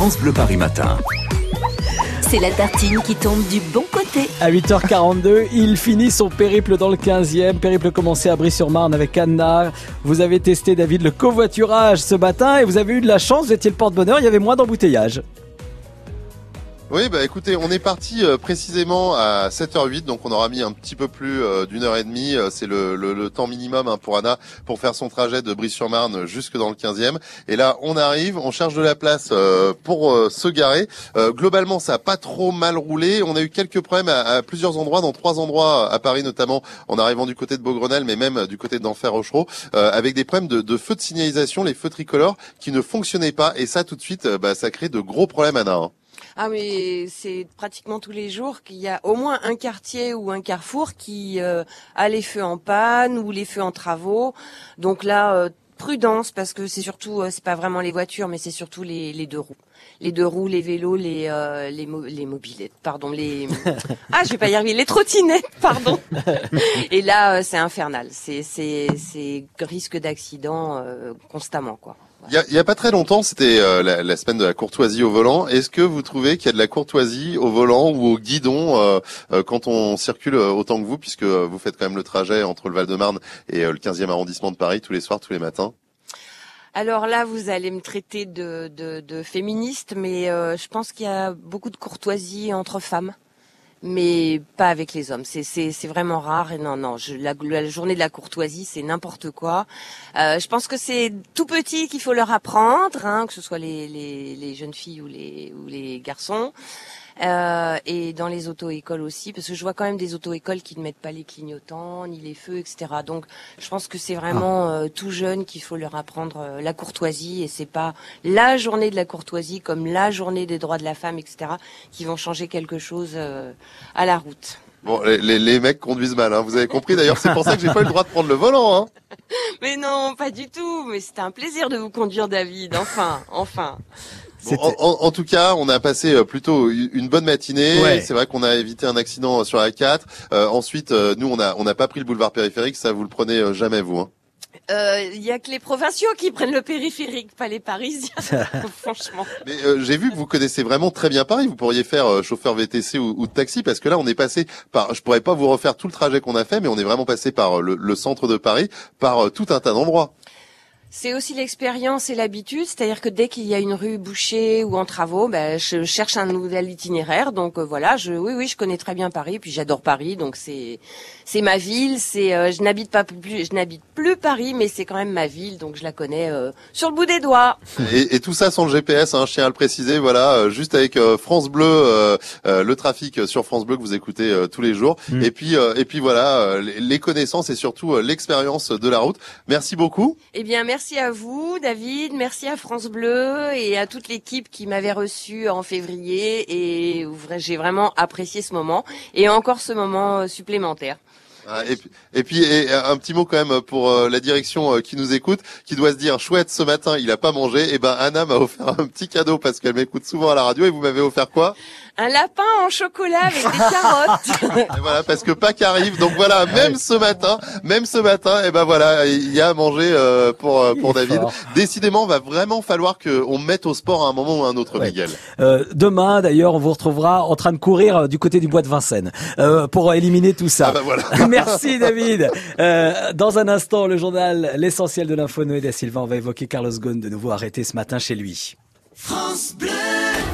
France Bleu Paris Matin. C'est la tartine qui tombe du bon côté. À 8h42, il finit son périple dans le 15e. Périple commencé à Brie-sur-Marne avec Anna. Vous avez testé, David, le covoiturage ce matin et vous avez eu de la chance, vous étiez le porte-bonheur, il y avait moins d'embouteillage. Oui, bah écoutez, on est parti euh, précisément à 7h08, donc on aura mis un petit peu plus euh, d'une heure et demie. Euh, c'est le, temps minimum hein, pour Anna pour faire son trajet de Brie-sur-Marne jusque dans le 15e. Et là, on arrive, on cherche de la place pour se garer. globalement, ça a pas trop mal roulé. On a eu quelques problèmes à, plusieurs endroits, dans trois endroits à Paris notamment, en arrivant du côté de Beaugrenelle, mais même du côté d'Enfer Rochereau, avec des problèmes de, de feux de signalisation, les feux tricolores qui ne fonctionnaient pas. Et ça, tout de suite, bah, ça crée de gros problèmes, Anna. Hein. Ah mais c'est pratiquement tous les jours qu'il y a au moins un quartier ou un carrefour qui euh, a les feux en panne ou les feux en travaux. Donc là, euh, prudence parce que c'est surtout, euh, c'est pas vraiment les voitures, mais c'est surtout les, les, deux roues, les deux roues, les vélos, les les, les mobilettes, pardon, les ah je vais pas y arriver, les trottinettes, pardon. Et là, c'est infernal, c'est c'est c'est risque d'accident constamment quoi. Il y a, pas très longtemps, c'était euh, la, semaine de la courtoisie au volant. Est-ce que vous trouvez qu'il y a de la courtoisie au volant ou au guidon euh, euh, quand on circule autant que vous, puisque vous faites quand même le trajet entre le Val-de-Marne et le 15e arrondissement de Paris tous les soirs, tous les matins? Alors là, vous allez me traiter de féministe, mais je pense qu'il y a beaucoup de courtoisie entre femmes mais pas avec les hommes. C'est c'est vraiment rare. Et non non, je, la, la journée de la courtoisie, c'est n'importe quoi. Euh, je pense que c'est tout petit qu'il faut leur apprendre, hein, que ce soit les, les, les jeunes filles ou les ou les garçons. Euh, et dans les auto-écoles aussi, parce que je vois quand même des auto-écoles qui ne mettent pas les clignotants, ni les feux, etc. Donc, je pense que c'est vraiment ah. euh, tout jeune qu'il faut leur apprendre euh, la courtoisie, et c'est pas la journée de la courtoisie comme la journée des droits de la femme, etc. qui vont changer quelque chose à la route. Bon, les, les, mecs conduisent mal, hein. vous avez compris. D'ailleurs, c'est pour ça que j'ai pas eu le droit de prendre le volant. Hein. Mais non, pas du tout. Mais c'était un plaisir de vous conduire, David. Enfin, enfin en, tout cas, on a passé euh, plutôt une bonne matinée. C'est vrai qu'on a évité un accident sur la 4. Euh, ensuite, euh, nous, on a on n'a pas pris le boulevard périphérique. Ça, vous le prenez jamais, vous. Hein. Il y a que les provinciaux qui prennent le périphérique, pas les Parisiens, franchement. Mais j'ai vu que vous connaissez vraiment très bien Paris. Vous pourriez faire chauffeur VTC ou, de taxi parce que là, on est passé par. Je pourrais pas vous refaire tout le trajet qu'on a fait, mais on est vraiment passé par le, le centre de Paris, par tout un tas d'endroits. C'est aussi l'expérience et l'habitude, c'est-à-dire que dès qu'il y a une rue bouchée ou en travaux, ben, je cherche un nouvel itinéraire. Donc euh, voilà, je, oui, oui, je connais très bien Paris, puis j'adore Paris, donc c'est, c'est ma ville. C'est, euh, je n'habite pas plus, je n'habite plus Paris, mais c'est quand même ma ville, donc je la connais euh, sur le bout des doigts. Et, et, tout ça sans le GPS, hein, je tiens à le préciser. Voilà, juste avec France Bleu, le trafic sur France Bleu que vous écoutez tous les jours. Mm. Et puis, et puis voilà, les connaissances et surtout l'expérience de la route. Merci beaucoup. Eh bien, merci merci à vous, David. Merci à France Bleu et à toute l'équipe qui m'avait reçu en février. Et j'ai vraiment apprécié ce moment et encore ce moment supplémentaire. Ah, et, puis un petit mot quand même pour euh, la direction euh, qui nous écoute, qui doit se dire chouette ce matin il a pas mangé. Et eh ben Anna m'a offert un petit cadeau parce qu'elle m'écoute souvent à la radio et vous m'avez offert quoi? Un lapin en chocolat avec des carottes. Et voilà, parce que Pâques arrive, donc voilà, même ce matin, même ce matin, et eh ben voilà, il y a à manger euh, pour euh, pour David. Décidément, va vraiment falloir que on mette au sport à un moment ou à un autre, Miguel. Euh, demain, d'ailleurs, on vous retrouvera en train de courir euh, du côté du bois de Vincennes euh, pour éliminer tout ça. Ah bah voilà. Merci David. dans un instant, le journal L'essentiel de l'info Noé da Silva, on va évoquer Carlos Ghosn de nouveau arrêté ce matin chez lui. France Bleu